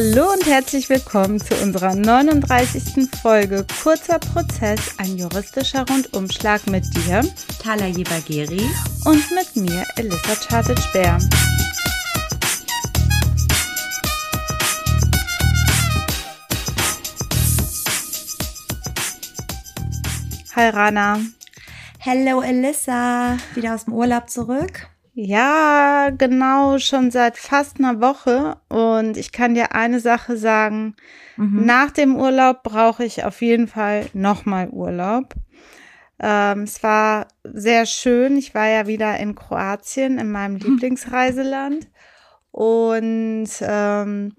Hallo und herzlich willkommen zu unserer 39. Folge Kurzer Prozess, ein juristischer Rundumschlag mit dir, Tala Jebageri und mit mir, Elissa Chartic-Bär. Hi Rana. Hello Elissa, wieder aus dem Urlaub zurück. Ja, genau, schon seit fast einer Woche. Und ich kann dir eine Sache sagen. Mhm. Nach dem Urlaub brauche ich auf jeden Fall nochmal Urlaub. Ähm, es war sehr schön. Ich war ja wieder in Kroatien, in meinem mhm. Lieblingsreiseland. Und ähm,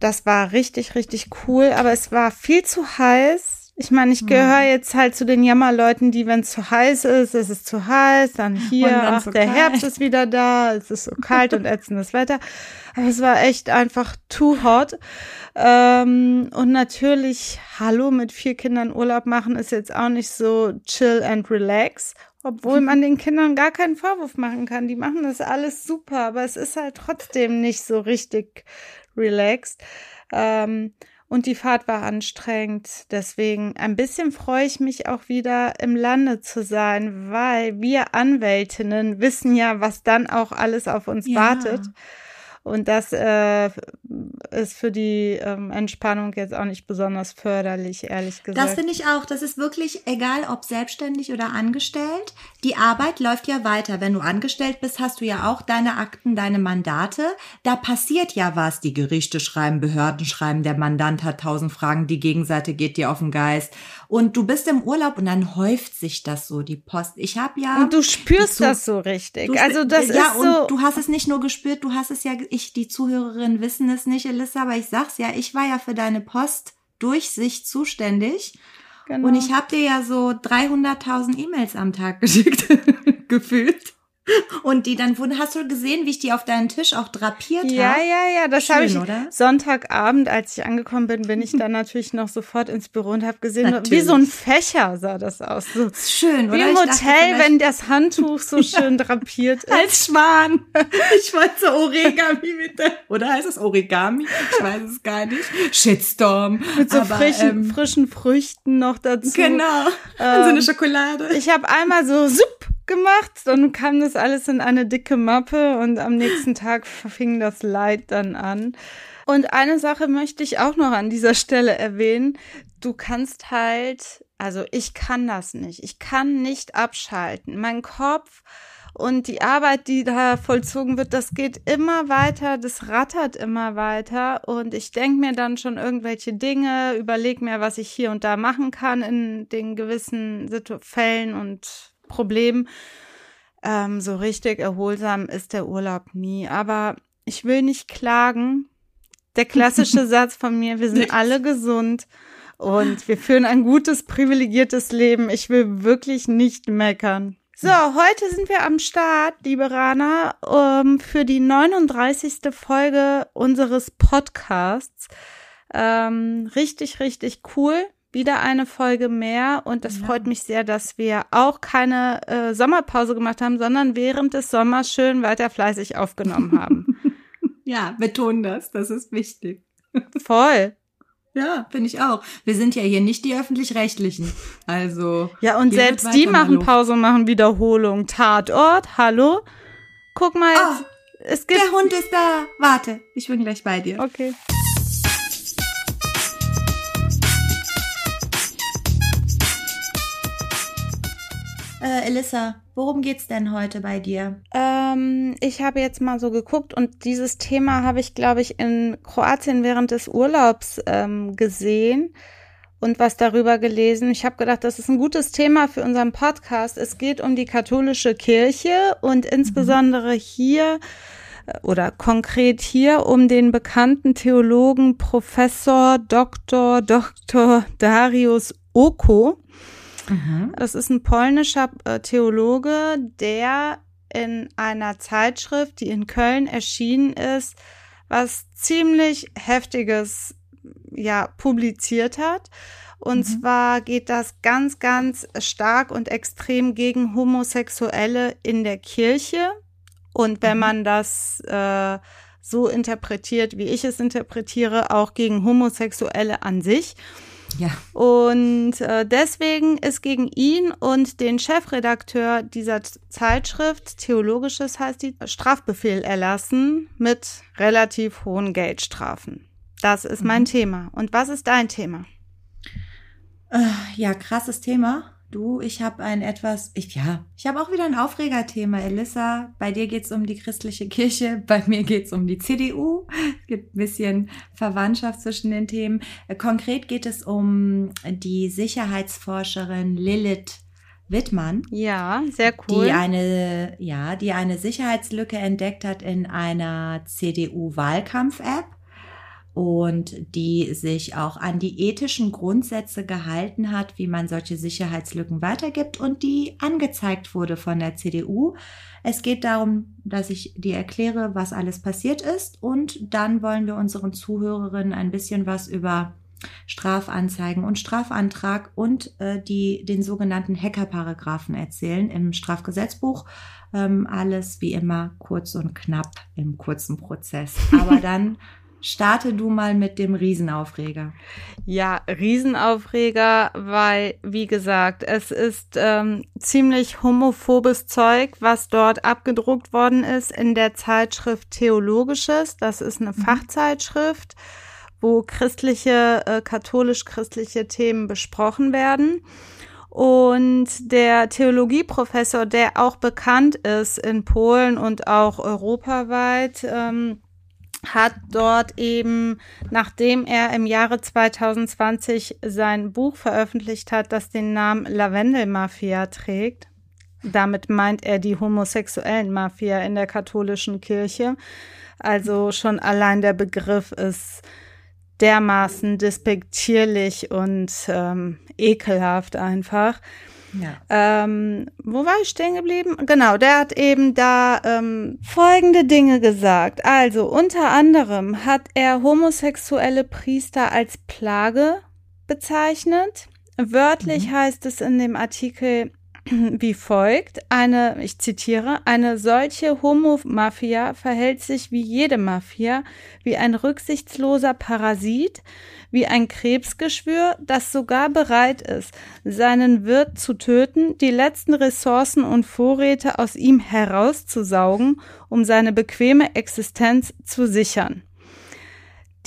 das war richtig, richtig cool. Aber es war viel zu heiß ich meine, ich gehöre jetzt halt zu den Jammerleuten, die, wenn es zu heiß ist, ist es zu heiß, dann hier, dann ach, so der kalt. Herbst ist wieder da, es ist so kalt und ätzendes Wetter. Aber es war echt einfach too hot. Ähm, und natürlich, hallo, mit vier Kindern Urlaub machen ist jetzt auch nicht so chill and relax. Obwohl man den Kindern gar keinen Vorwurf machen kann. Die machen das alles super, aber es ist halt trotzdem nicht so richtig relaxed. Ähm, und die Fahrt war anstrengend. Deswegen ein bisschen freue ich mich auch wieder im Lande zu sein, weil wir Anwältinnen wissen ja, was dann auch alles auf uns ja. wartet. Und das äh, ist für die ähm, Entspannung jetzt auch nicht besonders förderlich, ehrlich gesagt. Das finde ich auch. Das ist wirklich egal, ob selbstständig oder angestellt. Die Arbeit läuft ja weiter. Wenn du angestellt bist, hast du ja auch deine Akten, deine Mandate. Da passiert ja was. Die Gerichte schreiben, Behörden schreiben, der Mandant hat tausend Fragen, die Gegenseite geht dir auf den Geist. Und du bist im Urlaub und dann häuft sich das so, die Post. Ich habe ja. Und du spürst das so richtig. also das ja, ist so. Ja, und du hast es nicht nur gespürt, du hast es ja ich, die Zuhörerinnen wissen es nicht, Elissa, aber ich sag's ja, ich war ja für deine Postdurchsicht zuständig. Genau. Und ich habe dir ja so 300.000 E-Mails am Tag geschickt, gefühlt. Und die dann wurden, hast du gesehen, wie ich die auf deinen Tisch auch drapiert habe? Ja, ja, ja, das habe ich oder? Sonntagabend, als ich angekommen bin, bin ich dann natürlich noch sofort ins Büro und habe gesehen, natürlich. wie so ein Fächer sah das aus. So, schön, oder? Wie im Hotel, wenn das Handtuch so schön drapiert ist. Als Schwan. Ich wollte Origami mit der, oder heißt es Origami? Ich weiß es gar nicht. Shitstorm. Mit so Aber, frischen, ähm, frischen Früchten noch dazu. Genau. Ähm, und so eine Schokolade. Ich habe einmal so, supp, gemacht. Dann kam das alles in eine dicke Mappe und am nächsten Tag fing das Leid dann an. Und eine Sache möchte ich auch noch an dieser Stelle erwähnen. Du kannst halt, also ich kann das nicht. Ich kann nicht abschalten. Mein Kopf und die Arbeit, die da vollzogen wird, das geht immer weiter, das rattert immer weiter und ich denke mir dann schon irgendwelche Dinge, überlege mir, was ich hier und da machen kann in den gewissen Situ Fällen und Problem. Ähm, so richtig erholsam ist der Urlaub nie. Aber ich will nicht klagen. Der klassische Satz von mir, wir sind Nichts. alle gesund und wir führen ein gutes, privilegiertes Leben. Ich will wirklich nicht meckern. So, heute sind wir am Start, liebe Rana, um, für die 39. Folge unseres Podcasts. Ähm, richtig, richtig cool wieder eine Folge mehr und es ja. freut mich sehr, dass wir auch keine äh, Sommerpause gemacht haben, sondern während des Sommers schön weiter fleißig aufgenommen haben. ja, betonen das, das ist wichtig. Voll. Ja, finde ich auch. Wir sind ja hier nicht die öffentlich-rechtlichen. Also. Ja, und selbst die machen Pause, machen Wiederholung. Tatort, hallo? Guck mal, oh, es gibt. Der Hund ist da. Warte, ich bin gleich bei dir. Okay. Äh, Elissa, worum geht's denn heute bei dir? Ähm, ich habe jetzt mal so geguckt und dieses Thema habe ich, glaube ich, in Kroatien während des Urlaubs ähm, gesehen und was darüber gelesen. Ich habe gedacht, das ist ein gutes Thema für unseren Podcast. Es geht um die katholische Kirche und insbesondere mhm. hier äh, oder konkret hier um den bekannten Theologen Professor Dr. Dr. Darius Oko. Mhm. Das ist ein polnischer äh, Theologe, der in einer Zeitschrift, die in Köln erschienen ist, was ziemlich heftiges ja publiziert hat. Und mhm. zwar geht das ganz, ganz stark und extrem gegen Homosexuelle in der Kirche. Und wenn mhm. man das äh, so interpretiert, wie ich es interpretiere, auch gegen Homosexuelle an sich. Ja. Und äh, deswegen ist gegen ihn und den Chefredakteur dieser Zeitschrift, Theologisches heißt die, Strafbefehl erlassen mit relativ hohen Geldstrafen. Das ist mein mhm. Thema. Und was ist dein Thema? Äh, ja, krasses Thema. Du, ich habe ein etwas, ich, ja, ich habe auch wieder ein Aufregerthema, Elissa. Bei dir geht's um die christliche Kirche, bei mir geht's um die CDU. Es gibt ein bisschen Verwandtschaft zwischen den Themen. Äh, konkret geht es um die Sicherheitsforscherin Lilith Wittmann. Ja, sehr cool. Die eine, ja, die eine Sicherheitslücke entdeckt hat in einer CDU-Wahlkampf-App und die sich auch an die ethischen Grundsätze gehalten hat, wie man solche Sicherheitslücken weitergibt und die angezeigt wurde von der CDU. Es geht darum, dass ich dir erkläre, was alles passiert ist und dann wollen wir unseren Zuhörerinnen ein bisschen was über Strafanzeigen und Strafantrag und äh, die den sogenannten Hackerparagraphen erzählen im Strafgesetzbuch. Ähm, alles wie immer kurz und knapp im kurzen Prozess. Aber dann Starte du mal mit dem Riesenaufreger. Ja, Riesenaufreger, weil, wie gesagt, es ist ähm, ziemlich homophobes Zeug, was dort abgedruckt worden ist in der Zeitschrift Theologisches. Das ist eine mhm. Fachzeitschrift, wo christliche, äh, katholisch-christliche Themen besprochen werden. Und der Theologieprofessor, der auch bekannt ist in Polen und auch europaweit, ähm, hat dort eben, nachdem er im Jahre 2020 sein Buch veröffentlicht hat, das den Namen Lavendelmafia trägt, damit meint er die homosexuellen Mafia in der katholischen Kirche. Also schon allein der Begriff ist dermaßen despektierlich und ähm, ekelhaft einfach. Ja. Ähm, wo war ich stehen geblieben? Genau, der hat eben da ähm, folgende Dinge gesagt. Also unter anderem hat er homosexuelle Priester als Plage bezeichnet. Wörtlich mhm. heißt es in dem Artikel, wie folgt. Eine, ich zitiere, eine solche Homo-Mafia verhält sich wie jede Mafia, wie ein rücksichtsloser Parasit, wie ein Krebsgeschwür, das sogar bereit ist, seinen Wirt zu töten, die letzten Ressourcen und Vorräte aus ihm herauszusaugen, um seine bequeme Existenz zu sichern.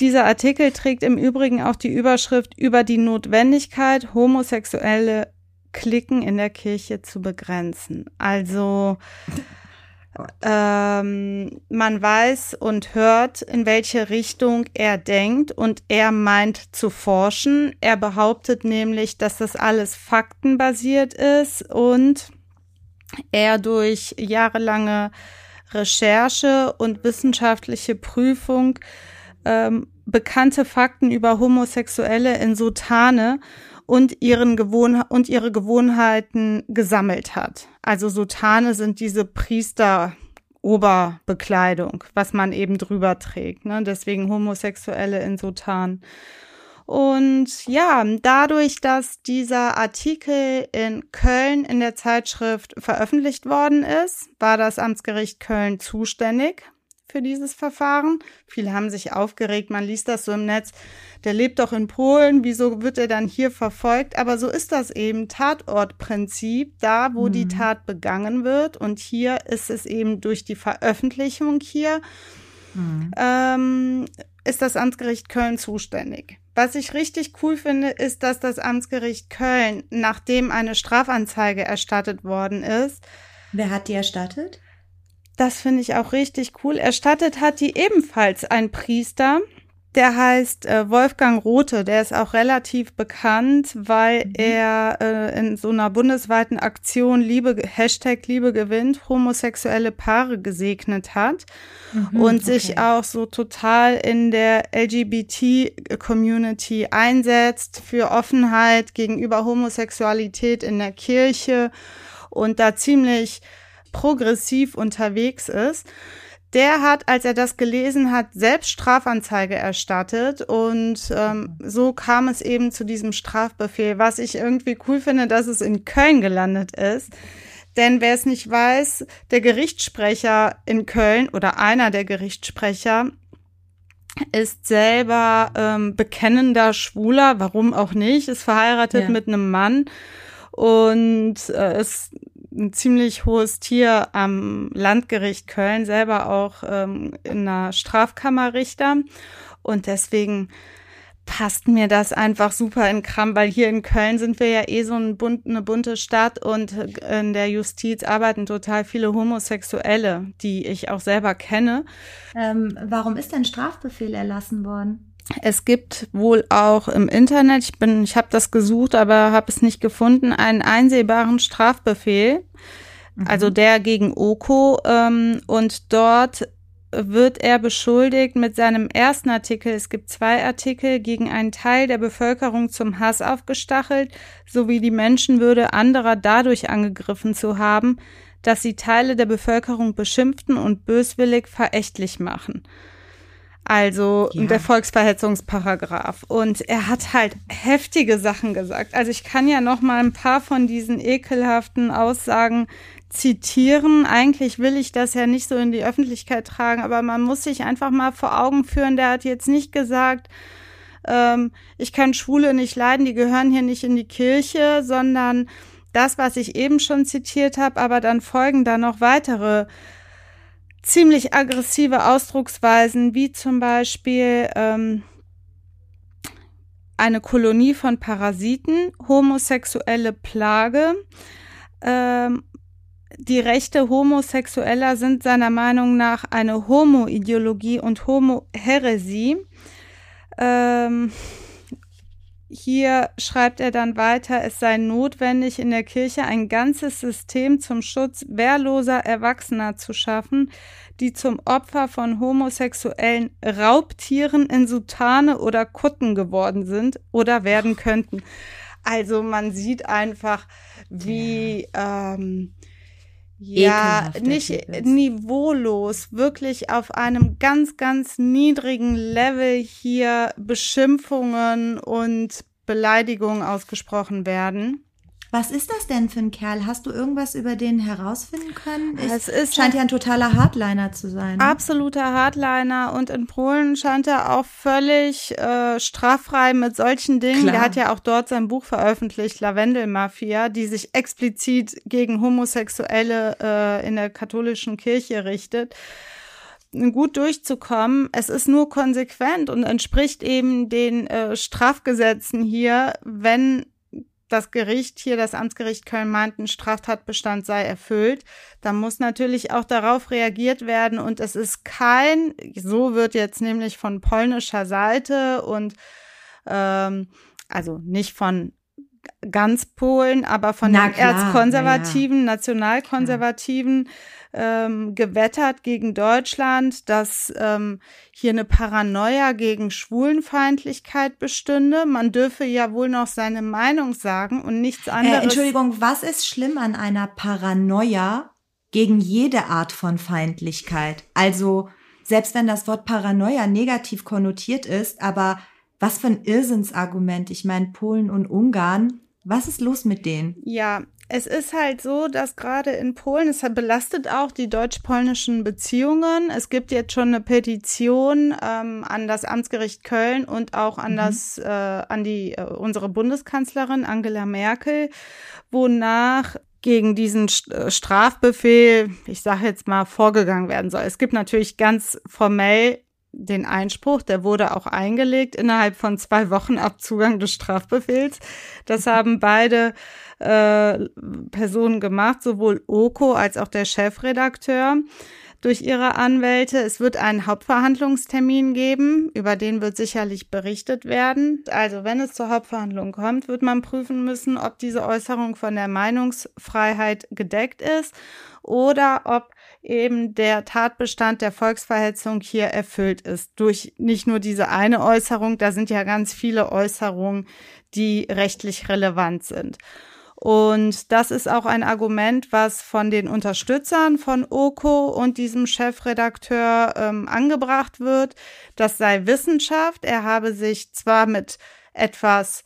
Dieser Artikel trägt im Übrigen auch die Überschrift über die Notwendigkeit, homosexuelle Klicken in der Kirche zu begrenzen. Also ähm, man weiß und hört, in welche Richtung er denkt und er meint zu forschen. Er behauptet nämlich, dass das alles faktenbasiert ist und er durch jahrelange Recherche und wissenschaftliche Prüfung ähm, bekannte Fakten über Homosexuelle in Sotane und ihren Gewohn und ihre Gewohnheiten gesammelt hat. Also Sutane sind diese Priester Oberbekleidung, was man eben drüber trägt. Ne? Deswegen Homosexuelle in Sutan. Und ja, dadurch, dass dieser Artikel in Köln in der Zeitschrift veröffentlicht worden ist, war das Amtsgericht Köln zuständig für dieses Verfahren. Viele haben sich aufgeregt, man liest das so im Netz, der lebt doch in Polen, wieso wird er dann hier verfolgt? Aber so ist das eben Tatortprinzip, da wo mhm. die Tat begangen wird. Und hier ist es eben durch die Veröffentlichung hier, mhm. ähm, ist das Amtsgericht Köln zuständig. Was ich richtig cool finde, ist, dass das Amtsgericht Köln, nachdem eine Strafanzeige erstattet worden ist, Wer hat die erstattet? Das finde ich auch richtig cool. Erstattet hat die ebenfalls ein Priester, der heißt äh, Wolfgang Rote, der ist auch relativ bekannt, weil mhm. er äh, in so einer bundesweiten Aktion Liebe, Hashtag Liebe gewinnt, homosexuelle Paare gesegnet hat mhm, und okay. sich auch so total in der LGBT-Community einsetzt für Offenheit gegenüber Homosexualität in der Kirche und da ziemlich progressiv unterwegs ist der hat, als er das gelesen hat, selbst Strafanzeige erstattet und ähm, so kam es eben zu diesem Strafbefehl, was ich irgendwie cool finde, dass es in Köln gelandet ist. Denn wer es nicht weiß, der Gerichtssprecher in Köln oder einer der Gerichtssprecher ist selber ähm, bekennender Schwuler, warum auch nicht, ist verheiratet ja. mit einem Mann und äh, ist ein ziemlich hohes Tier am Landgericht Köln, selber auch ähm, in einer Strafkammerrichter. Und deswegen passt mir das einfach super in Kram, weil hier in Köln sind wir ja eh so ein bunt, eine bunte Stadt und in der Justiz arbeiten total viele Homosexuelle, die ich auch selber kenne. Ähm, warum ist denn Strafbefehl erlassen worden? Es gibt wohl auch im Internet, ich bin, ich habe das gesucht, aber habe es nicht gefunden, einen einsehbaren Strafbefehl, mhm. also der gegen Oko. Ähm, und dort wird er beschuldigt mit seinem ersten Artikel, es gibt zwei Artikel, gegen einen Teil der Bevölkerung zum Hass aufgestachelt, sowie die Menschenwürde anderer dadurch angegriffen zu haben, dass sie Teile der Bevölkerung beschimpften und böswillig verächtlich machen. Also ja. der Volksverhetzungsparagraf. Und er hat halt heftige Sachen gesagt. Also ich kann ja noch mal ein paar von diesen ekelhaften Aussagen zitieren. Eigentlich will ich das ja nicht so in die Öffentlichkeit tragen, aber man muss sich einfach mal vor Augen führen, der hat jetzt nicht gesagt, ähm, ich kann Schwule nicht leiden, die gehören hier nicht in die Kirche, sondern das, was ich eben schon zitiert habe, aber dann folgen da noch weitere ziemlich aggressive Ausdrucksweisen, wie zum Beispiel ähm, eine Kolonie von Parasiten, homosexuelle Plage, ähm, die Rechte Homosexueller sind seiner Meinung nach eine Homo-Ideologie und Homo-Häresie. Ähm, hier schreibt er dann weiter, es sei notwendig, in der Kirche ein ganzes System zum Schutz wehrloser Erwachsener zu schaffen, die zum Opfer von homosexuellen Raubtieren in Sutane oder Kutten geworden sind oder werden könnten. Also man sieht einfach, wie ähm, ja, nicht niveaulos, wirklich auf einem ganz, ganz niedrigen Level hier Beschimpfungen und Beleidigungen ausgesprochen werden. Was ist das denn für ein Kerl? Hast du irgendwas über den herausfinden können? Es ist scheint ja ein totaler Hardliner zu sein. Absoluter Hardliner und in Polen scheint er auch völlig äh, straffrei mit solchen Dingen. Klar. Der hat ja auch dort sein Buch veröffentlicht, Lavendelmafia, die sich explizit gegen Homosexuelle äh, in der katholischen Kirche richtet gut durchzukommen. Es ist nur konsequent und entspricht eben den äh, Strafgesetzen hier, wenn das Gericht hier, das Amtsgericht Köln meint, ein Straftatbestand sei erfüllt, dann muss natürlich auch darauf reagiert werden. Und es ist kein, so wird jetzt nämlich von polnischer Seite und ähm, also nicht von ganz Polen, aber von Na den klar, Erzkonservativen, ja. Nationalkonservativen, ähm, gewettert gegen Deutschland, dass ähm, hier eine Paranoia gegen Schwulenfeindlichkeit bestünde. Man dürfe ja wohl noch seine Meinung sagen und nichts äh, anderes. Äh, Entschuldigung, was ist schlimm an einer Paranoia gegen jede Art von Feindlichkeit? Also, selbst wenn das Wort Paranoia negativ konnotiert ist, aber was für ein Irrsinnsargument. Ich meine, Polen und Ungarn, was ist los mit denen? Ja, es ist halt so, dass gerade in Polen, es belastet auch die deutsch-polnischen Beziehungen. Es gibt jetzt schon eine Petition ähm, an das Amtsgericht Köln und auch an mhm. das, äh, an die, äh, unsere Bundeskanzlerin Angela Merkel, wonach gegen diesen äh, Strafbefehl, ich sage jetzt mal, vorgegangen werden soll. Es gibt natürlich ganz formell den Einspruch, der wurde auch eingelegt innerhalb von zwei Wochen ab Zugang des Strafbefehls. Das mhm. haben beide äh, Personen gemacht, sowohl Oko als auch der Chefredakteur durch ihre Anwälte. Es wird einen Hauptverhandlungstermin geben, über den wird sicherlich berichtet werden. Also wenn es zur Hauptverhandlung kommt, wird man prüfen müssen, ob diese Äußerung von der Meinungsfreiheit gedeckt ist oder ob eben der Tatbestand der Volksverhetzung hier erfüllt ist. Durch nicht nur diese eine Äußerung, da sind ja ganz viele Äußerungen, die rechtlich relevant sind. Und das ist auch ein Argument, was von den Unterstützern von Oko und diesem Chefredakteur ähm, angebracht wird. Das sei Wissenschaft. Er habe sich zwar mit etwas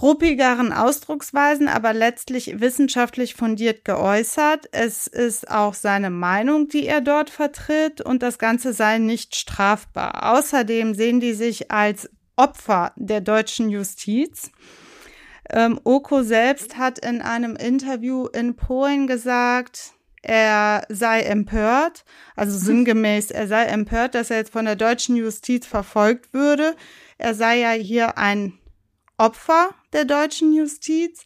ruppigeren Ausdrucksweisen, aber letztlich wissenschaftlich fundiert geäußert. Es ist auch seine Meinung, die er dort vertritt und das Ganze sei nicht strafbar. Außerdem sehen die sich als Opfer der deutschen Justiz. Ähm, Oko selbst hat in einem Interview in Polen gesagt, er sei empört, also sinngemäß, er sei empört, dass er jetzt von der deutschen Justiz verfolgt würde. Er sei ja hier ein Opfer der deutschen Justiz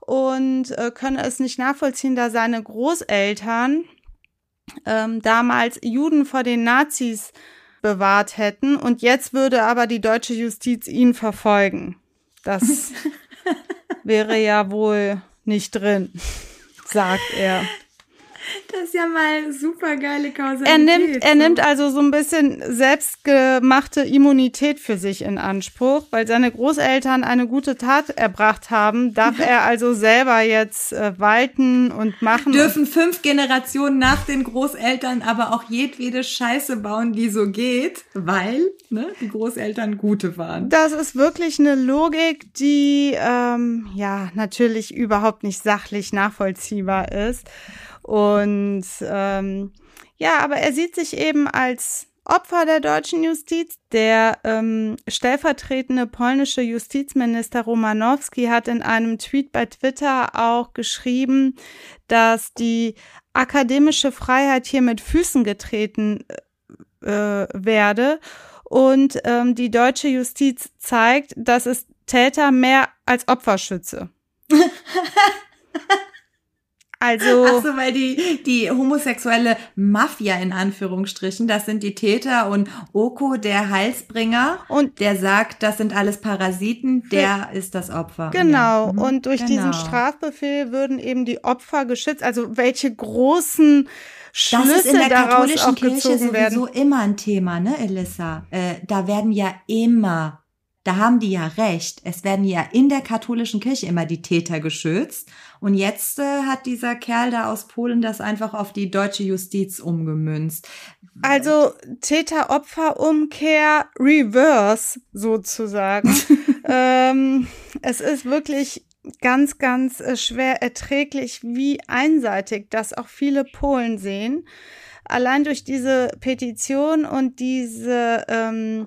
und äh, könne es nicht nachvollziehen, da seine Großeltern ähm, damals Juden vor den Nazis bewahrt hätten und jetzt würde aber die deutsche Justiz ihn verfolgen. Das wäre ja wohl nicht drin, sagt er. Das ist ja mal super geile Kausalität. Er nimmt, er so. nimmt also so ein bisschen selbstgemachte Immunität für sich in Anspruch, weil seine Großeltern eine gute Tat erbracht haben, darf er also selber jetzt äh, walten und machen. Dürfen fünf Generationen nach den Großeltern aber auch jedwede Scheiße bauen, die so geht, weil ne, die Großeltern gute waren. Das ist wirklich eine Logik, die ähm, ja natürlich überhaupt nicht sachlich nachvollziehbar ist. Und ähm, ja, aber er sieht sich eben als Opfer der deutschen Justiz. Der ähm, stellvertretende polnische Justizminister Romanowski hat in einem Tweet bei Twitter auch geschrieben, dass die akademische Freiheit hier mit Füßen getreten äh, werde und ähm, die deutsche Justiz zeigt, dass es Täter mehr als Opfer schütze. Also. Ach so, weil die, die homosexuelle Mafia in Anführungsstrichen, das sind die Täter und Oko, der Halsbringer, und der sagt, das sind alles Parasiten, der ist das Opfer. Genau. Ja. Mhm. Und durch genau. diesen Strafbefehl würden eben die Opfer geschützt. Also welche großen Schlüsse das ist in der katholischen Kirche sowieso immer ein Thema, ne, Elissa? Äh, da werden ja immer da haben die ja recht. Es werden ja in der katholischen Kirche immer die Täter geschützt. Und jetzt äh, hat dieser Kerl da aus Polen das einfach auf die deutsche Justiz umgemünzt. Also Täter-Opfer-Umkehr Reverse sozusagen. ähm, es ist wirklich ganz, ganz äh, schwer erträglich, wie einseitig das auch viele Polen sehen. Allein durch diese Petition und diese ähm,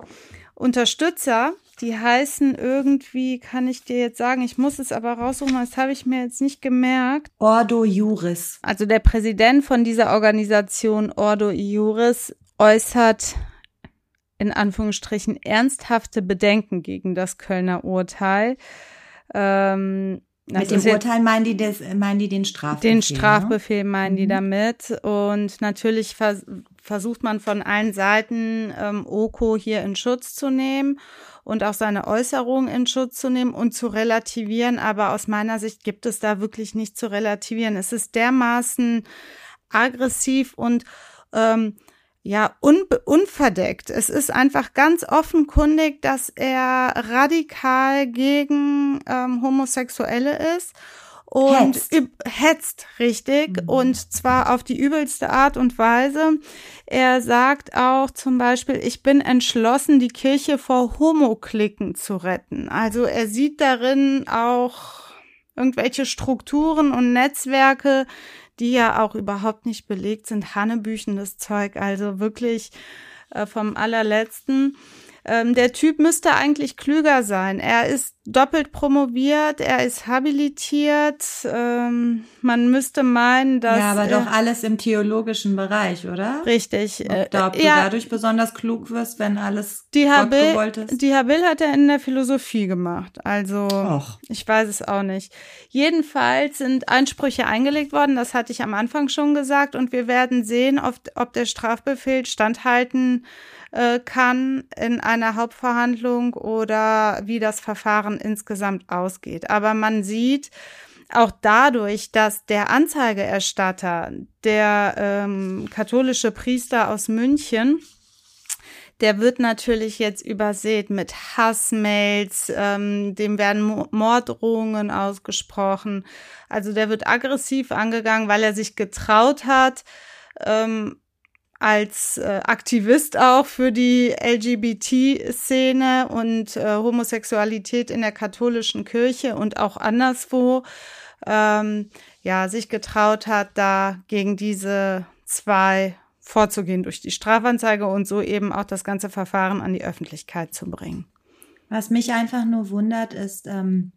Unterstützer die heißen irgendwie, kann ich dir jetzt sagen, ich muss es aber raussuchen, das habe ich mir jetzt nicht gemerkt. Ordo Juris. Also der Präsident von dieser Organisation Ordo Juris äußert in Anführungsstrichen ernsthafte Bedenken gegen das Kölner Urteil. Ähm, Mit dem Urteil meinen die, das, meinen die den Strafbefehl? Den Strafbefehl ne? meinen die mhm. damit. Und natürlich vers versucht man von allen Seiten, ähm, Oko hier in Schutz zu nehmen und auch seine Äußerungen in Schutz zu nehmen und zu relativieren. Aber aus meiner Sicht gibt es da wirklich nicht zu relativieren. Es ist dermaßen aggressiv und ähm, ja, un unverdeckt. Es ist einfach ganz offenkundig, dass er radikal gegen ähm, Homosexuelle ist und hetzt, hetzt richtig mhm. und zwar auf die übelste Art und Weise. Er sagt auch zum Beispiel, ich bin entschlossen, die Kirche vor Homoklicken zu retten. Also er sieht darin auch irgendwelche Strukturen und Netzwerke, die ja auch überhaupt nicht belegt sind, hannebüchendes Zeug, also wirklich äh, vom allerletzten. Ähm, der Typ müsste eigentlich klüger sein. Er ist doppelt promoviert, er ist habilitiert. Ähm, man müsste meinen, dass. Ja, aber doch alles im theologischen Bereich, oder? Richtig. Ob, äh, da, ob du ja, dadurch besonders klug wirst, wenn alles die Habil, gewollt ist. Die Habil hat er in der Philosophie gemacht. Also, Och. ich weiß es auch nicht. Jedenfalls sind Einsprüche eingelegt worden, das hatte ich am Anfang schon gesagt, und wir werden sehen, ob, ob der Strafbefehl standhalten äh, kann in einer Hauptverhandlung oder wie das Verfahren insgesamt ausgeht. Aber man sieht, auch dadurch, dass der Anzeigerstatter, der ähm, katholische Priester aus München, der wird natürlich jetzt übersät mit Hassmails, ähm, dem werden Morddrohungen ausgesprochen. Also der wird aggressiv angegangen, weil er sich getraut hat, ähm, als äh, Aktivist auch für die LGBT-Szene und äh, Homosexualität in der katholischen Kirche und auch anderswo ähm, ja sich getraut hat, da gegen diese zwei vorzugehen durch die Strafanzeige und so eben auch das ganze Verfahren an die Öffentlichkeit zu bringen. Was mich einfach nur wundert, ist, ähm,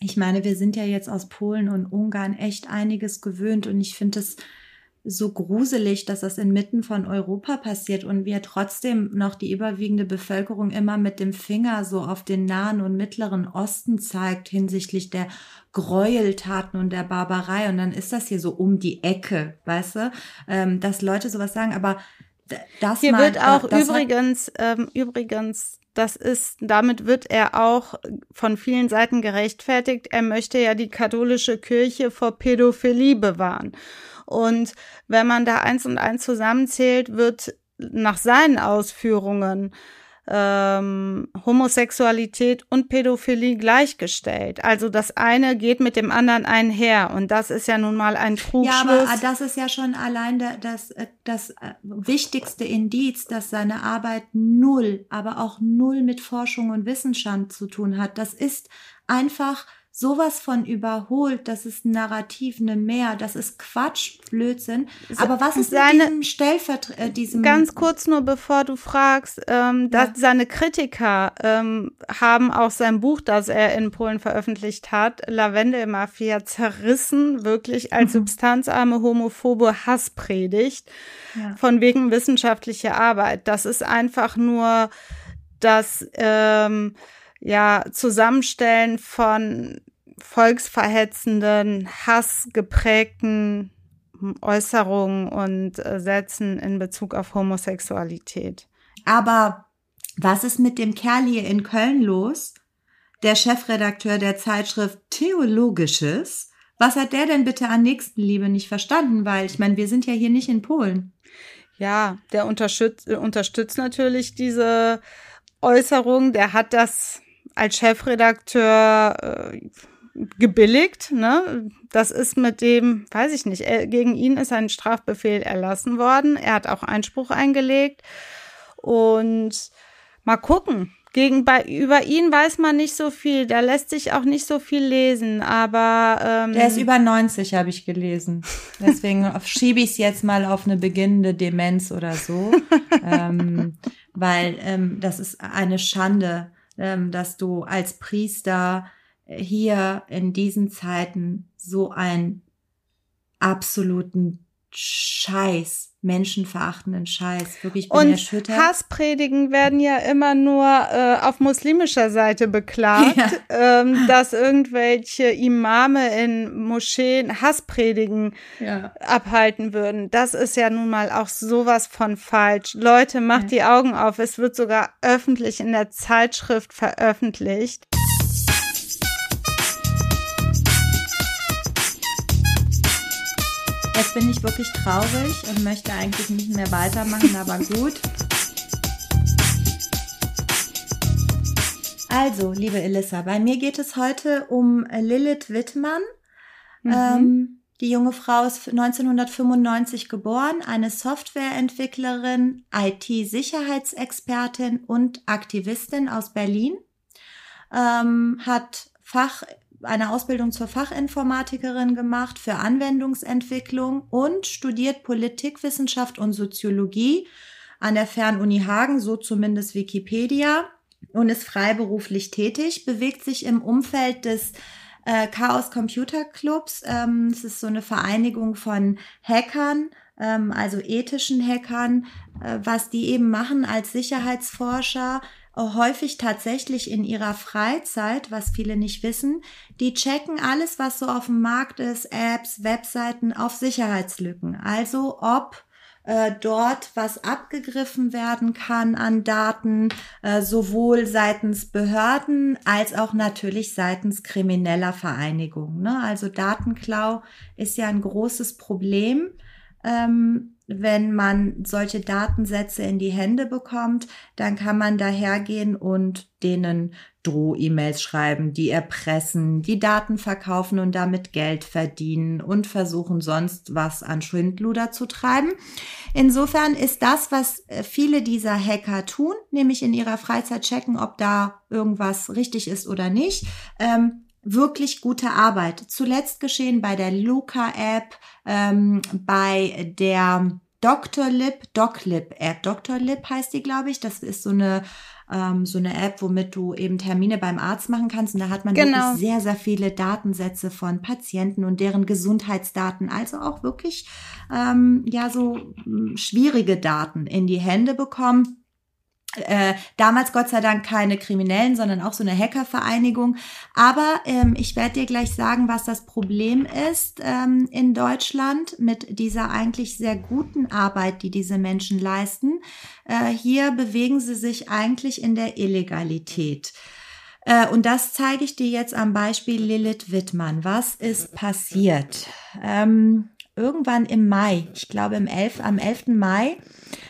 ich meine, wir sind ja jetzt aus Polen und Ungarn echt einiges gewöhnt und ich finde es so gruselig, dass das inmitten von Europa passiert und wir trotzdem noch die überwiegende Bevölkerung immer mit dem Finger so auf den Nahen und Mittleren Osten zeigt hinsichtlich der Gräueltaten und der Barbarei. Und dann ist das hier so um die Ecke, weißt du, ähm, dass Leute sowas sagen. Aber das hier mal, wird auch übrigens, ähm, übrigens das ist, damit wird er auch von vielen Seiten gerechtfertigt. Er möchte ja die katholische Kirche vor Pädophilie bewahren. Und wenn man da eins und eins zusammenzählt, wird nach seinen Ausführungen ähm, Homosexualität und Pädophilie gleichgestellt. Also das eine geht mit dem anderen einher und das ist ja nun mal ein Trugschluss. Ja, aber das ist ja schon allein das, das wichtigste Indiz, dass seine Arbeit null, aber auch null mit Forschung und Wissenschaft zu tun hat. Das ist einfach sowas von überholt, das ist ein Narrativ, eine Mehr, das ist Quatsch, Blödsinn. Aber was ist seine, diesem Stellvertreter, äh, diesem Ganz kurz nur, bevor du fragst, ähm, dass ja. seine Kritiker ähm, haben auch sein Buch, das er in Polen veröffentlicht hat, Lavendelmafia, zerrissen, wirklich als mhm. substanzarme, homophobe Hasspredigt ja. von wegen wissenschaftlicher Arbeit. Das ist einfach nur das ähm, ja, Zusammenstellen von volksverhetzenden, hassgeprägten Äußerungen und äh, Sätzen in Bezug auf Homosexualität. Aber was ist mit dem Kerl hier in Köln los? Der Chefredakteur der Zeitschrift Theologisches. Was hat der denn bitte an Nächstenliebe nicht verstanden? Weil ich meine, wir sind ja hier nicht in Polen. Ja, der unterstützt, unterstützt natürlich diese Äußerung. Der hat das als Chefredakteur äh, gebilligt. Ne? Das ist mit dem, weiß ich nicht, er, gegen ihn ist ein Strafbefehl erlassen worden. Er hat auch Einspruch eingelegt. Und mal gucken. Gegen, bei, über ihn weiß man nicht so viel. Da lässt sich auch nicht so viel lesen, aber. Ähm, Der ist über 90, habe ich gelesen. Deswegen schiebe ich es jetzt mal auf eine beginnende Demenz oder so. ähm, weil ähm, das ist eine Schande, dass du als Priester hier in diesen Zeiten so einen absoluten Scheiß, menschenverachtenden Scheiß. Wirklich bin Und erschüttert. Hasspredigen werden ja immer nur äh, auf muslimischer Seite beklagt, ja. ähm, dass irgendwelche Imame in Moscheen Hasspredigen ja. abhalten würden. Das ist ja nun mal auch sowas von falsch. Leute, macht ja. die Augen auf. Es wird sogar öffentlich in der Zeitschrift veröffentlicht. Jetzt bin ich wirklich traurig und möchte eigentlich nicht mehr weitermachen, aber gut. Also, liebe Elissa, bei mir geht es heute um Lilith Wittmann. Mhm. Ähm, die junge Frau ist 1995 geboren, eine Softwareentwicklerin, IT-Sicherheitsexpertin und Aktivistin aus Berlin. Ähm, hat Fach eine Ausbildung zur Fachinformatikerin gemacht für Anwendungsentwicklung und studiert Politikwissenschaft und Soziologie an der Fernuni Hagen, so zumindest Wikipedia, und ist freiberuflich tätig, bewegt sich im Umfeld des äh, Chaos Computer Clubs. Ähm, es ist so eine Vereinigung von Hackern, ähm, also ethischen Hackern, äh, was die eben machen als Sicherheitsforscher häufig tatsächlich in ihrer Freizeit, was viele nicht wissen. Die checken alles, was so auf dem Markt ist, Apps, Webseiten auf Sicherheitslücken. Also ob äh, dort was abgegriffen werden kann an Daten, äh, sowohl seitens Behörden als auch natürlich seitens krimineller Vereinigungen. Ne? Also Datenklau ist ja ein großes Problem. Ähm, wenn man solche Datensätze in die Hände bekommt, dann kann man dahergehen und denen Droh-E-Mails schreiben, die erpressen, die Daten verkaufen und damit Geld verdienen und versuchen sonst was an Schwindluder zu treiben. Insofern ist das, was äh, viele dieser Hacker tun, nämlich in ihrer Freizeit checken, ob da irgendwas richtig ist oder nicht, ähm, wirklich gute Arbeit. Zuletzt geschehen bei der Luca-App, ähm, bei der Dr. Lip, DocLib App. Dr. Lip heißt die, glaube ich. Das ist so eine ähm, so eine App, womit du eben Termine beim Arzt machen kannst. Und da hat man genau. wirklich sehr, sehr viele Datensätze von Patienten und deren Gesundheitsdaten, also auch wirklich ähm, ja so schwierige Daten in die Hände bekommen äh, damals Gott sei Dank keine Kriminellen, sondern auch so eine Hackervereinigung. Aber ähm, ich werde dir gleich sagen, was das Problem ist ähm, in Deutschland mit dieser eigentlich sehr guten Arbeit, die diese Menschen leisten. Äh, hier bewegen sie sich eigentlich in der Illegalität. Äh, und das zeige ich dir jetzt am Beispiel Lilith Wittmann. Was ist passiert? Ähm, irgendwann im Mai, ich glaube im 11, am 11. Mai,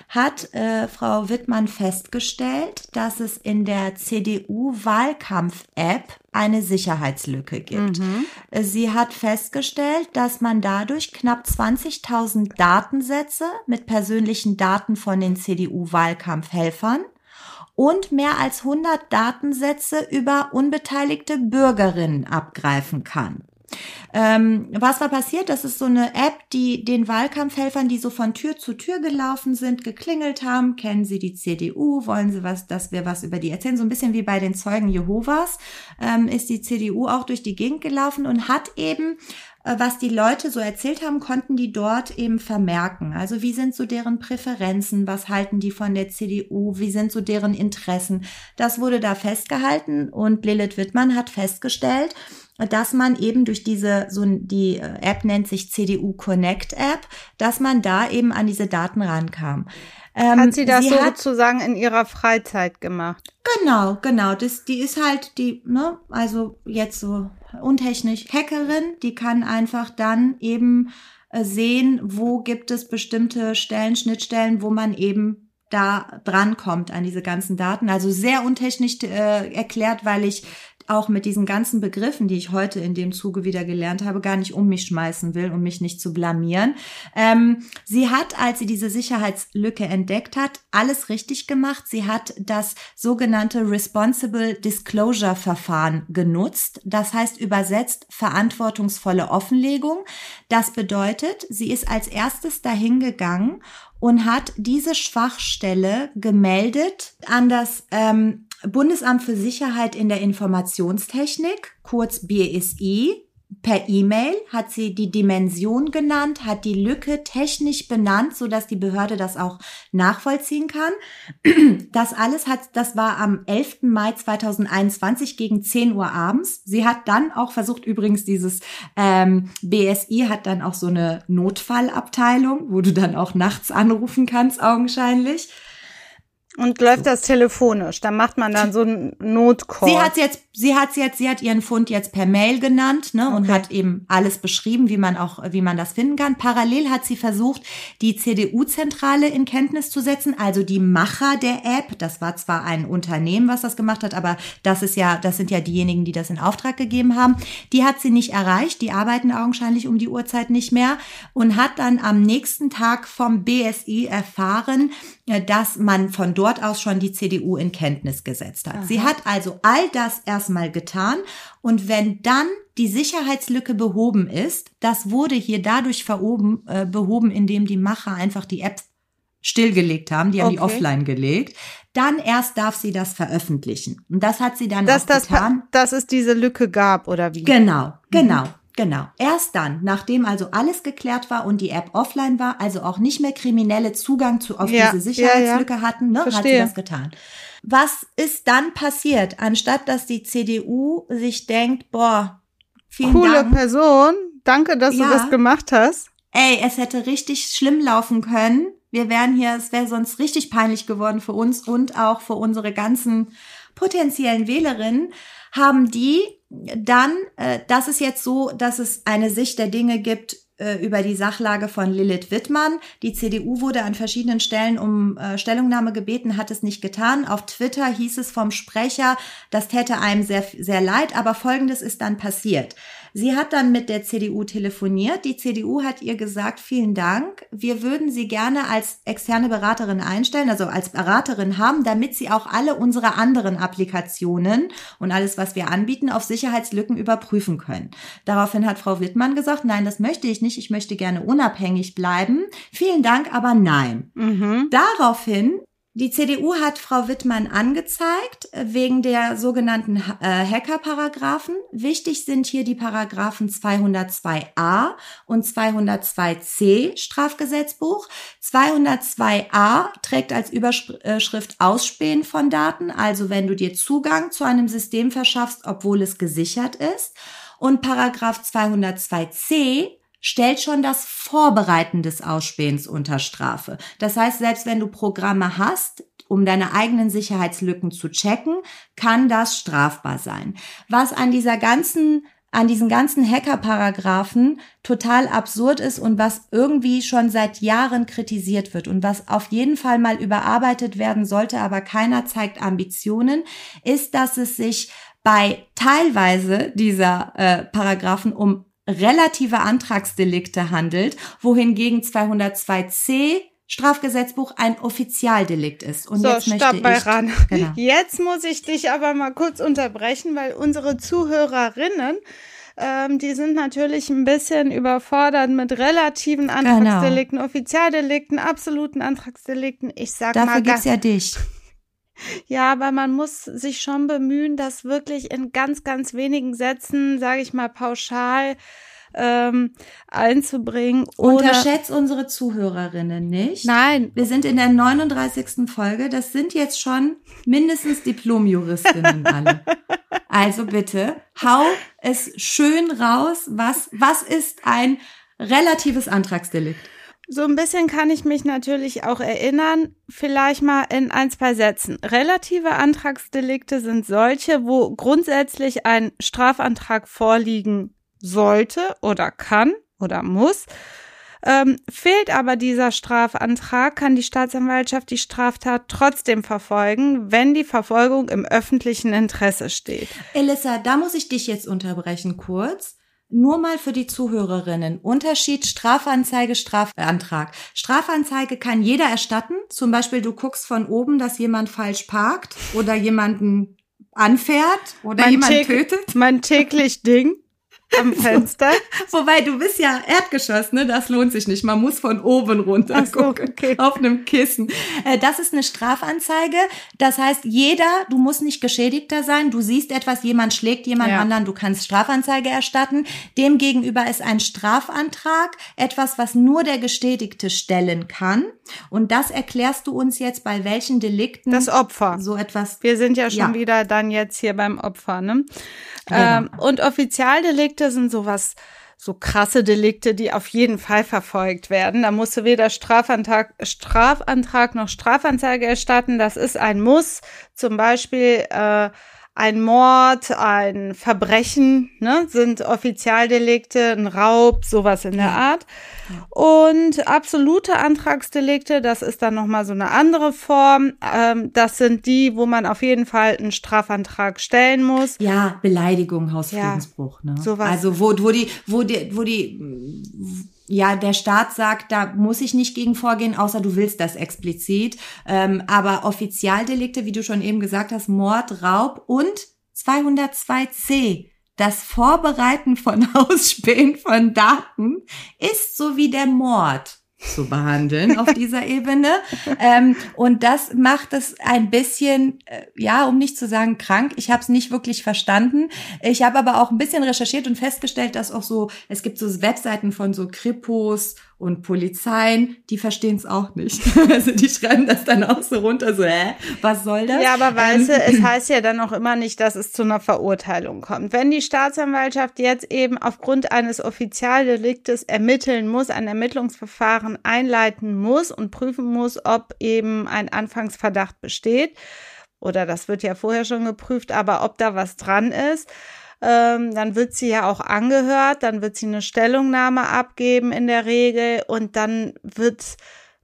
hat äh, Frau Wittmann festgestellt, dass es in der CDU-Wahlkampf-App eine Sicherheitslücke gibt. Mhm. Sie hat festgestellt, dass man dadurch knapp 20.000 Datensätze mit persönlichen Daten von den CDU-Wahlkampfhelfern und mehr als 100 Datensätze über unbeteiligte Bürgerinnen abgreifen kann. Ähm, was war passiert? Das ist so eine App, die den Wahlkampfhelfern, die so von Tür zu Tür gelaufen sind, geklingelt haben. Kennen Sie die CDU? Wollen Sie was, dass wir was über die erzählen? So ein bisschen wie bei den Zeugen Jehovas ähm, ist die CDU auch durch die Gegend gelaufen und hat eben äh, was die Leute so erzählt haben, konnten die dort eben vermerken. Also wie sind so deren Präferenzen, was halten die von der CDU, wie sind so deren Interessen. Das wurde da festgehalten und Lilith Wittmann hat festgestellt, dass man eben durch diese, so die äh, App nennt sich CDU Connect App, dass man da eben an diese Daten rankam. Ähm, hat sie das sie sozusagen in ihrer Freizeit gemacht? Genau, genau. Das, die ist halt die, ne, also jetzt so untechnisch Hackerin, die kann einfach dann eben äh, sehen, wo gibt es bestimmte Stellen, Schnittstellen, wo man eben da drankommt an diese ganzen Daten. Also sehr untechnisch äh, erklärt, weil ich auch mit diesen ganzen Begriffen, die ich heute in dem Zuge wieder gelernt habe, gar nicht um mich schmeißen will, um mich nicht zu blamieren. Ähm, sie hat, als sie diese Sicherheitslücke entdeckt hat, alles richtig gemacht. Sie hat das sogenannte Responsible Disclosure Verfahren genutzt. Das heißt übersetzt verantwortungsvolle Offenlegung. Das bedeutet, sie ist als erstes dahin gegangen und hat diese Schwachstelle gemeldet an das ähm, Bundesamt für Sicherheit in der Informationstechnik, kurz BSI, per E-Mail hat sie die Dimension genannt, hat die Lücke technisch benannt, so dass die Behörde das auch nachvollziehen kann. Das alles hat, das war am 11. Mai 2021 gegen 10 Uhr abends. Sie hat dann auch versucht, übrigens dieses ähm, BSI hat dann auch so eine Notfallabteilung, wo du dann auch nachts anrufen kannst, augenscheinlich. Und läuft das telefonisch? Da macht man dann so einen Notcall. Sie hat jetzt, sie hat jetzt, sie hat ihren Fund jetzt per Mail genannt, ne, okay. und hat eben alles beschrieben, wie man auch, wie man das finden kann. Parallel hat sie versucht, die CDU-Zentrale in Kenntnis zu setzen, also die Macher der App. Das war zwar ein Unternehmen, was das gemacht hat, aber das ist ja, das sind ja diejenigen, die das in Auftrag gegeben haben. Die hat sie nicht erreicht. Die arbeiten augenscheinlich um die Uhrzeit nicht mehr und hat dann am nächsten Tag vom BSI erfahren, dass man von dort aus schon die CDU in Kenntnis gesetzt hat. Aha. Sie hat also all das erstmal getan und wenn dann die Sicherheitslücke behoben ist, das wurde hier dadurch veroben, äh, behoben, indem die Macher einfach die App stillgelegt haben, die haben okay. die offline gelegt, dann erst darf sie das veröffentlichen. Und das hat sie dann dass auch das getan. Dass es diese Lücke gab oder wie? Genau, genau. Mhm. Genau. Erst dann, nachdem also alles geklärt war und die App offline war, also auch nicht mehr kriminelle Zugang zu auf ja, diese Sicherheitslücke ja, ja. hatten, ne, hat sie das getan. Was ist dann passiert, anstatt dass die CDU sich denkt, boah, vielen Coole Dank. Person, danke, dass du das gemacht hast. Ey, es hätte richtig schlimm laufen können. Wir wären hier, es wäre sonst richtig peinlich geworden für uns und auch für unsere ganzen potenziellen Wählerinnen, haben die dann, äh, das ist jetzt so, dass es eine Sicht der Dinge gibt, äh, über die Sachlage von Lilith Wittmann. Die CDU wurde an verschiedenen Stellen um äh, Stellungnahme gebeten, hat es nicht getan. Auf Twitter hieß es vom Sprecher, das täte einem sehr, sehr leid, aber Folgendes ist dann passiert. Sie hat dann mit der CDU telefoniert. Die CDU hat ihr gesagt, vielen Dank. Wir würden Sie gerne als externe Beraterin einstellen, also als Beraterin haben, damit Sie auch alle unsere anderen Applikationen und alles, was wir anbieten, auf Sicherheitslücken überprüfen können. Daraufhin hat Frau Wittmann gesagt, nein, das möchte ich nicht. Ich möchte gerne unabhängig bleiben. Vielen Dank, aber nein. Mhm. Daraufhin die CDU hat Frau Wittmann angezeigt äh, wegen der sogenannten äh, Hacker-Paragraphen. Wichtig sind hier die Paragraphen 202a und 202c Strafgesetzbuch. 202a trägt als Überschrift Ausspähen von Daten, also wenn du dir Zugang zu einem System verschaffst, obwohl es gesichert ist. Und Paragraph 202c stellt schon das Vorbereiten des Ausspähens unter Strafe. Das heißt, selbst wenn du Programme hast, um deine eigenen Sicherheitslücken zu checken, kann das strafbar sein. Was an dieser ganzen an diesen ganzen Hacker-Paragraphen total absurd ist und was irgendwie schon seit Jahren kritisiert wird und was auf jeden Fall mal überarbeitet werden sollte, aber keiner zeigt Ambitionen, ist, dass es sich bei teilweise dieser äh, Paragraphen um relative Antragsdelikte handelt, wohingegen 202c Strafgesetzbuch ein Offizialdelikt ist. Und so, jetzt möchte stopp ich, ran. Genau. Jetzt muss ich dich aber mal kurz unterbrechen, weil unsere Zuhörerinnen ähm, die sind natürlich ein bisschen überfordert mit relativen genau. Antragsdelikten, genau. Offizialdelikten, absoluten Antragsdelikten. Ich sag Dafür mal, gibt's ja dich. Ja, aber man muss sich schon bemühen, das wirklich in ganz, ganz wenigen Sätzen, sage ich mal pauschal, ähm, einzubringen. Unterschätzt unsere Zuhörerinnen nicht. Nein. Wir sind in der 39. Folge. Das sind jetzt schon mindestens Diplomjuristinnen alle. Also bitte, hau es schön raus. Was, was ist ein relatives Antragsdelikt? So ein bisschen kann ich mich natürlich auch erinnern, vielleicht mal in ein, zwei Sätzen. Relative Antragsdelikte sind solche, wo grundsätzlich ein Strafantrag vorliegen sollte oder kann oder muss. Ähm, fehlt aber dieser Strafantrag, kann die Staatsanwaltschaft die Straftat trotzdem verfolgen, wenn die Verfolgung im öffentlichen Interesse steht. Elissa, da muss ich dich jetzt unterbrechen kurz. Nur mal für die Zuhörerinnen. Unterschied Strafanzeige, Strafantrag. Strafanzeige kann jeder erstatten. Zum Beispiel du guckst von oben, dass jemand falsch parkt oder jemanden anfährt oder mein jemand tötet. Mein täglich Ding am Fenster. Wobei, du bist ja Erdgeschoss, ne? Das lohnt sich nicht. Man muss von oben runter so, gucken. Okay. Auf einem Kissen. Äh, das ist eine Strafanzeige. Das heißt, jeder, du musst nicht Geschädigter sein. Du siehst etwas, jemand schlägt jemand ja. anderen, du kannst Strafanzeige erstatten. Demgegenüber ist ein Strafantrag etwas, was nur der Geschädigte stellen kann. Und das erklärst du uns jetzt bei welchen Delikten? Das Opfer. So etwas. Wir sind ja schon ja. wieder dann jetzt hier beim Opfer, ne? Genau. Ähm, und Offizialdelikte sind sowas, so krasse Delikte, die auf jeden Fall verfolgt werden. Da musst du weder Strafantrag, Strafantrag noch Strafanzeige erstatten. Das ist ein Muss. Zum Beispiel äh, ein Mord, ein Verbrechen, ne, sind Offizialdelikte, ein Raub, sowas in der Art. Und absolute Antragsdelikte, das ist dann nochmal so eine andere Form. Ähm, das sind die, wo man auf jeden Fall einen Strafantrag stellen muss. Ja, Beleidigung, Hausfriedensbruch, ja, ne? Sowas. Also wo, wo die, wo die, wo die, ja, der Staat sagt, da muss ich nicht gegen vorgehen, außer du willst das explizit. Ähm, aber Offizialdelikte, wie du schon eben gesagt hast, Mord, Raub und 202c das Vorbereiten von Ausspähen von Daten ist so wie der Mord zu behandeln auf dieser Ebene. Ähm, und das macht es ein bisschen, äh, ja, um nicht zu sagen krank. Ich habe es nicht wirklich verstanden. Ich habe aber auch ein bisschen recherchiert und festgestellt, dass auch so, es gibt so Webseiten von so Kripos und Polizeien, die verstehen es auch nicht. Also die schreiben das dann auch so runter, so, hä, was soll das? Ja, aber weißt du, ähm, es heißt ja dann auch immer nicht, dass es zu einer Verurteilung kommt. Wenn die Staatsanwaltschaft jetzt eben aufgrund eines Offizialdeliktes ermitteln muss, ein Ermittlungsverfahren einleiten muss und prüfen muss, ob eben ein Anfangsverdacht besteht, oder das wird ja vorher schon geprüft, aber ob da was dran ist, ähm, dann wird sie ja auch angehört, dann wird sie eine Stellungnahme abgeben in der Regel und dann wird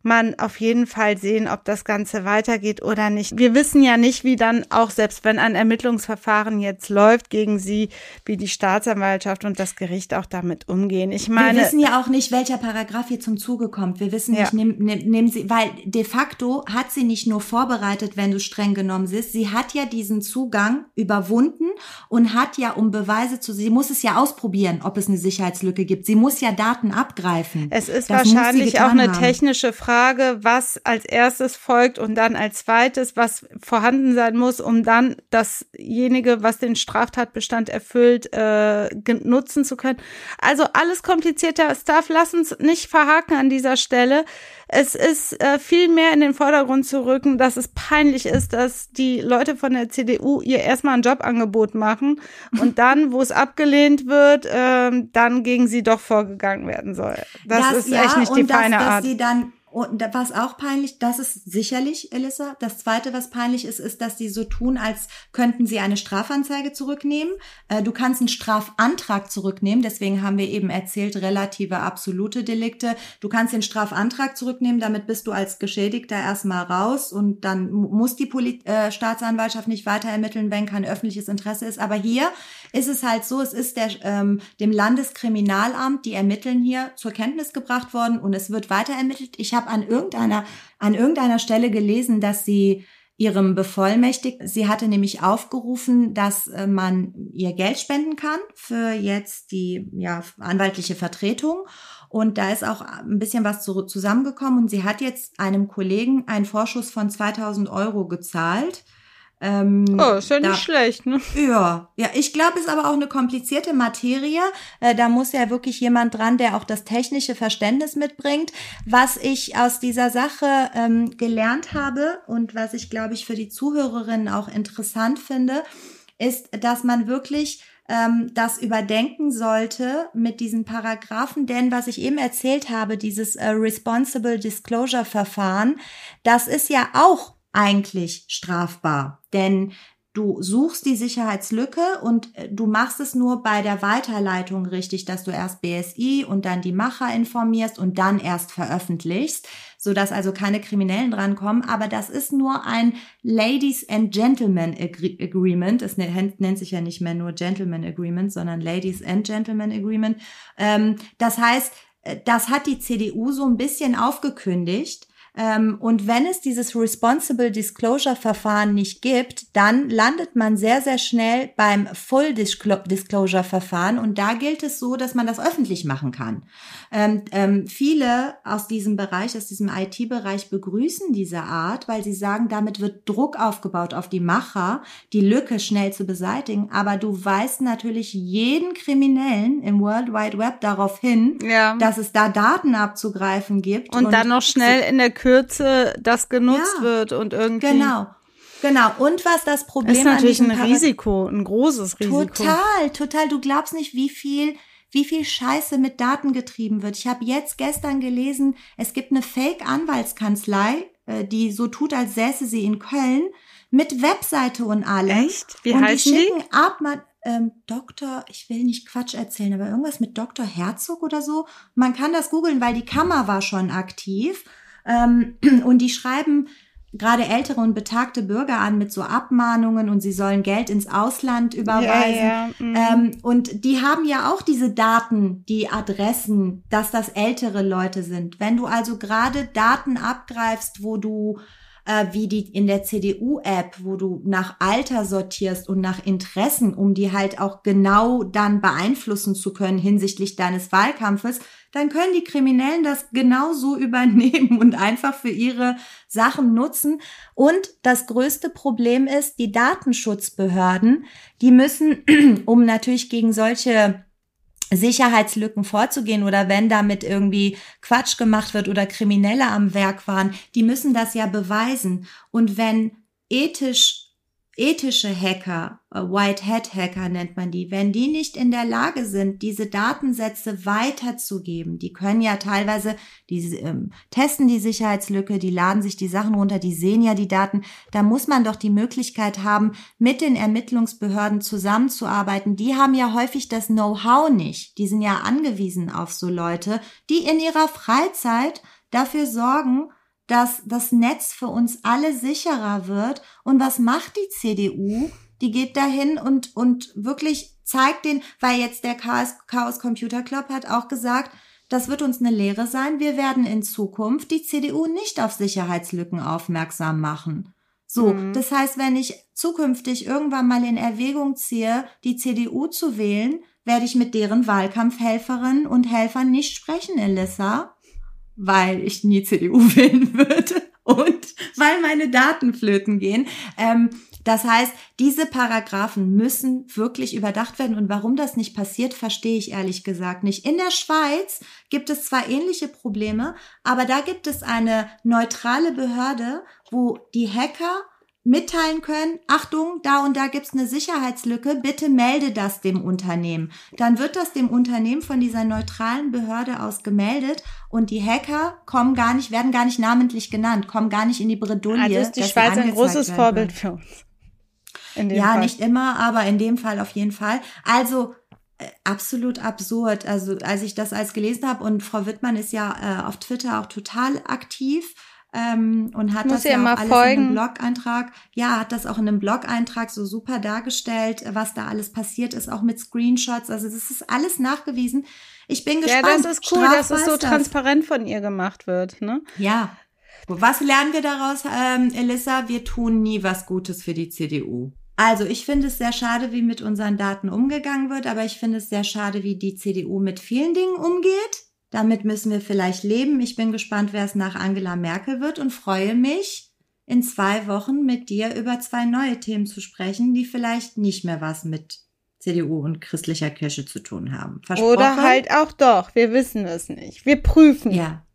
man auf jeden Fall sehen, ob das Ganze weitergeht oder nicht. Wir wissen ja nicht, wie dann auch, selbst wenn ein Ermittlungsverfahren jetzt läuft gegen sie, wie die Staatsanwaltschaft und das Gericht auch damit umgehen. Ich meine. Wir wissen ja auch nicht, welcher Paragraph hier zum Zuge kommt. Wir wissen nicht, ja. nehmen nehm, nehm sie, weil de facto hat sie nicht nur vorbereitet, wenn du streng genommen bist. Sie hat ja diesen Zugang überwunden und hat ja, um Beweise zu, sie muss es ja ausprobieren, ob es eine Sicherheitslücke gibt. Sie muss ja Daten abgreifen. Es ist das wahrscheinlich auch eine haben. technische Frage Frage, was als erstes folgt und dann als zweites, was vorhanden sein muss, um dann dasjenige, was den Straftatbestand erfüllt, äh, nutzen zu können. Also alles komplizierter Stuff. Lass uns nicht verhaken an dieser Stelle. Es ist äh, viel mehr in den Vordergrund zu rücken, dass es peinlich ist, dass die Leute von der CDU ihr erstmal ein Jobangebot machen und dann, wo es abgelehnt wird, äh, dann gegen sie doch vorgegangen werden soll. Das, das ist ja, echt nicht die feine dass, Art. Und was auch peinlich, das ist sicherlich, Elissa. Das zweite, was peinlich ist, ist, dass sie so tun, als könnten sie eine Strafanzeige zurücknehmen. Äh, du kannst einen Strafantrag zurücknehmen. Deswegen haben wir eben erzählt, relative absolute Delikte. Du kannst den Strafantrag zurücknehmen. Damit bist du als Geschädigter erstmal raus und dann muss die Poli äh, Staatsanwaltschaft nicht weiter ermitteln, wenn kein öffentliches Interesse ist. Aber hier ist es halt so, es ist der, ähm, dem Landeskriminalamt, die ermitteln hier zur Kenntnis gebracht worden und es wird weiter ermittelt. Ich habe an irgendeiner, an irgendeiner Stelle gelesen, dass sie ihrem Bevollmächtigten, sie hatte nämlich aufgerufen, dass äh, man ihr Geld spenden kann für jetzt die ja, anwaltliche Vertretung. Und da ist auch ein bisschen was zusammengekommen und sie hat jetzt einem Kollegen einen Vorschuss von 2000 Euro gezahlt ähm, oh, ist ja da, nicht schlecht, ne? Ja, ja, ich glaube, es ist aber auch eine komplizierte Materie. Äh, da muss ja wirklich jemand dran, der auch das technische Verständnis mitbringt. Was ich aus dieser Sache ähm, gelernt habe und was ich, glaube ich, für die Zuhörerinnen auch interessant finde, ist, dass man wirklich ähm, das überdenken sollte mit diesen Paragraphen, denn was ich eben erzählt habe, dieses äh, Responsible Disclosure Verfahren, das ist ja auch eigentlich strafbar. Denn du suchst die Sicherheitslücke und äh, du machst es nur bei der Weiterleitung richtig, dass du erst BSI und dann die Macher informierst und dann erst veröffentlichst, sodass also keine Kriminellen drankommen. Aber das ist nur ein Ladies and Gentlemen Agreement. Es nennt, nennt sich ja nicht mehr nur Gentleman Agreement, sondern Ladies and Gentlemen Agreement. Ähm, das heißt, äh, das hat die CDU so ein bisschen aufgekündigt und wenn es dieses Responsible Disclosure Verfahren nicht gibt, dann landet man sehr, sehr schnell beim Full Disclosure Verfahren. Und da gilt es so, dass man das öffentlich machen kann. Ähm, ähm, viele aus diesem Bereich, aus diesem IT-Bereich begrüßen diese Art, weil sie sagen, damit wird Druck aufgebaut auf die Macher, die Lücke schnell zu beseitigen. Aber du weist natürlich jeden Kriminellen im World Wide Web darauf hin, ja. dass es da Daten abzugreifen gibt. Und, und dann noch schnell in der Kürze das genutzt ja, wird und irgendwie. Genau. Genau. Und was das Problem ist natürlich ein Risiko, ein großes Risiko. Total, total. Du glaubst nicht, wie viel, wie viel Scheiße mit Daten getrieben wird. Ich habe jetzt gestern gelesen, es gibt eine Fake-Anwaltskanzlei, äh, die so tut, als säße sie in Köln, mit Webseite und allem. Echt? Wie und heißen die? Schicken die? ab, man, ähm, Doktor, ich will nicht Quatsch erzählen, aber irgendwas mit Dr. Herzog oder so. Man kann das googeln, weil die Kammer war schon aktiv. Ähm, und die schreiben gerade ältere und betagte Bürger an mit so Abmahnungen und sie sollen Geld ins Ausland überweisen. Ja, ja. Mhm. Ähm, und die haben ja auch diese Daten, die Adressen, dass das ältere Leute sind. Wenn du also gerade Daten abgreifst, wo du äh, wie die in der CDU-App, wo du nach Alter sortierst und nach Interessen, um die halt auch genau dann beeinflussen zu können hinsichtlich deines Wahlkampfes, dann können die Kriminellen das genauso übernehmen und einfach für ihre Sachen nutzen. Und das größte Problem ist, die Datenschutzbehörden, die müssen, um natürlich gegen solche Sicherheitslücken vorzugehen oder wenn damit irgendwie Quatsch gemacht wird oder Kriminelle am Werk waren, die müssen das ja beweisen. Und wenn ethisch ethische Hacker, äh, White Hat Hacker nennt man die, wenn die nicht in der Lage sind, diese Datensätze weiterzugeben, die können ja teilweise, die ähm, testen die Sicherheitslücke, die laden sich die Sachen runter, die sehen ja die Daten, da muss man doch die Möglichkeit haben, mit den Ermittlungsbehörden zusammenzuarbeiten. Die haben ja häufig das Know-how nicht. Die sind ja angewiesen auf so Leute, die in ihrer Freizeit dafür sorgen, dass das Netz für uns alle sicherer wird. Und was macht die CDU? Die geht dahin und, und wirklich zeigt den, weil jetzt der Chaos, Chaos Computer Club hat auch gesagt, das wird uns eine Lehre sein. Wir werden in Zukunft die CDU nicht auf Sicherheitslücken aufmerksam machen. So, mhm. das heißt, wenn ich zukünftig irgendwann mal in Erwägung ziehe, die CDU zu wählen, werde ich mit deren Wahlkampfhelferinnen und Helfern nicht sprechen, Elissa weil ich nie CDU wählen würde und weil meine Daten flöten gehen. Ähm, das heißt, diese Paragraphen müssen wirklich überdacht werden. Und warum das nicht passiert, verstehe ich ehrlich gesagt nicht. In der Schweiz gibt es zwar ähnliche Probleme, aber da gibt es eine neutrale Behörde, wo die Hacker mitteilen können, Achtung, da und da gibt's eine Sicherheitslücke, bitte melde das dem Unternehmen. Dann wird das dem Unternehmen von dieser neutralen Behörde aus gemeldet und die Hacker kommen gar nicht, werden gar nicht namentlich genannt, kommen gar nicht in die Bredouille. Also ist die Schweiz ein großes Vorbild für uns. ja, Fall. nicht immer, aber in dem Fall auf jeden Fall. Also äh, absolut absurd. Also als ich das alles gelesen habe und Frau Wittmann ist ja äh, auf Twitter auch total aktiv ähm, und hat das ja auch alles folgen. in einem Blog-Eintrag. Ja, hat das auch in einem Blog-Eintrag so super dargestellt, was da alles passiert ist, auch mit Screenshots. Also das ist alles nachgewiesen. Ich bin gespannt. Ja, das ist cool, Straf dass es so transparent von ihr gemacht wird. Ne? Ja. Was lernen wir daraus, ähm, Elissa? Wir tun nie was Gutes für die CDU. Also ich finde es sehr schade, wie mit unseren Daten umgegangen wird, aber ich finde es sehr schade, wie die CDU mit vielen Dingen umgeht. Damit müssen wir vielleicht leben. Ich bin gespannt, wer es nach Angela Merkel wird und freue mich, in zwei Wochen mit dir über zwei neue Themen zu sprechen, die vielleicht nicht mehr was mit CDU und christlicher Kirche zu tun haben. Oder halt auch doch. Wir wissen es nicht. Wir prüfen. Ja.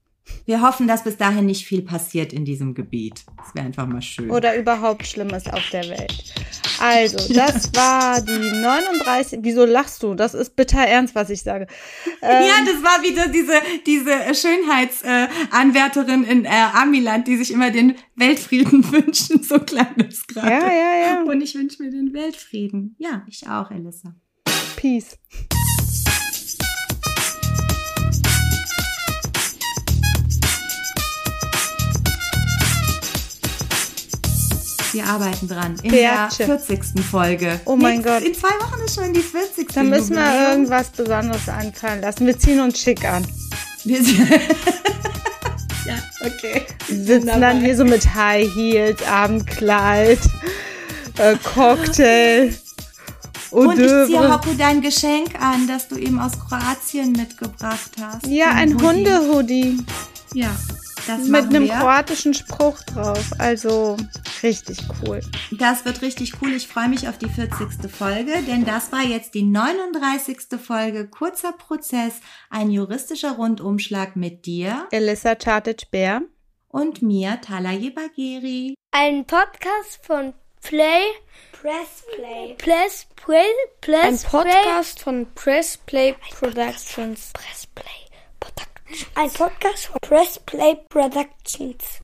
Wir hoffen, dass bis dahin nicht viel passiert in diesem Gebiet. Das wäre einfach mal schön. Oder überhaupt Schlimmes auf der Welt. Also, das war die 39. Wieso lachst du? Das ist bitter ernst, was ich sage. Ähm, ja, das war wieder diese, diese Schönheitsanwärterin äh, in äh, Amiland, die sich immer den Weltfrieden wünschen. So klein ist gerade. Ja, ja, ja. Und ich wünsche mir den Weltfrieden. Ja, ich auch, Elissa. Peace. Wir arbeiten dran. In Bertche. der 40. Folge. Oh mein Gott. In zwei Wochen ist schon die 40. Da müssen wir irgendwas Besonderes einfallen lassen. Wir ziehen uns schick an. Wir ja, okay. Wir sitzen dann hier so mit High Heels, Abendkleid, äh, Cocktail. Und ich ziehe Hoppo dein Geschenk an, das du ihm aus Kroatien mitgebracht hast. Ja, ein Hundehoodie. Ja. Das Mit einem wir. kroatischen Spruch drauf. Also richtig cool. Das wird richtig cool. Ich freue mich auf die 40. Folge, denn das war jetzt die 39. Folge Kurzer Prozess, ein juristischer Rundumschlag mit dir, Elissa Chartic-Bär und mir, Talaye Bagheri. Ein Podcast von Play Press Play. Press Play. Press Ein Podcast von Press Play Productions. Press Play Productions. Ein Podcast von Press Play Productions.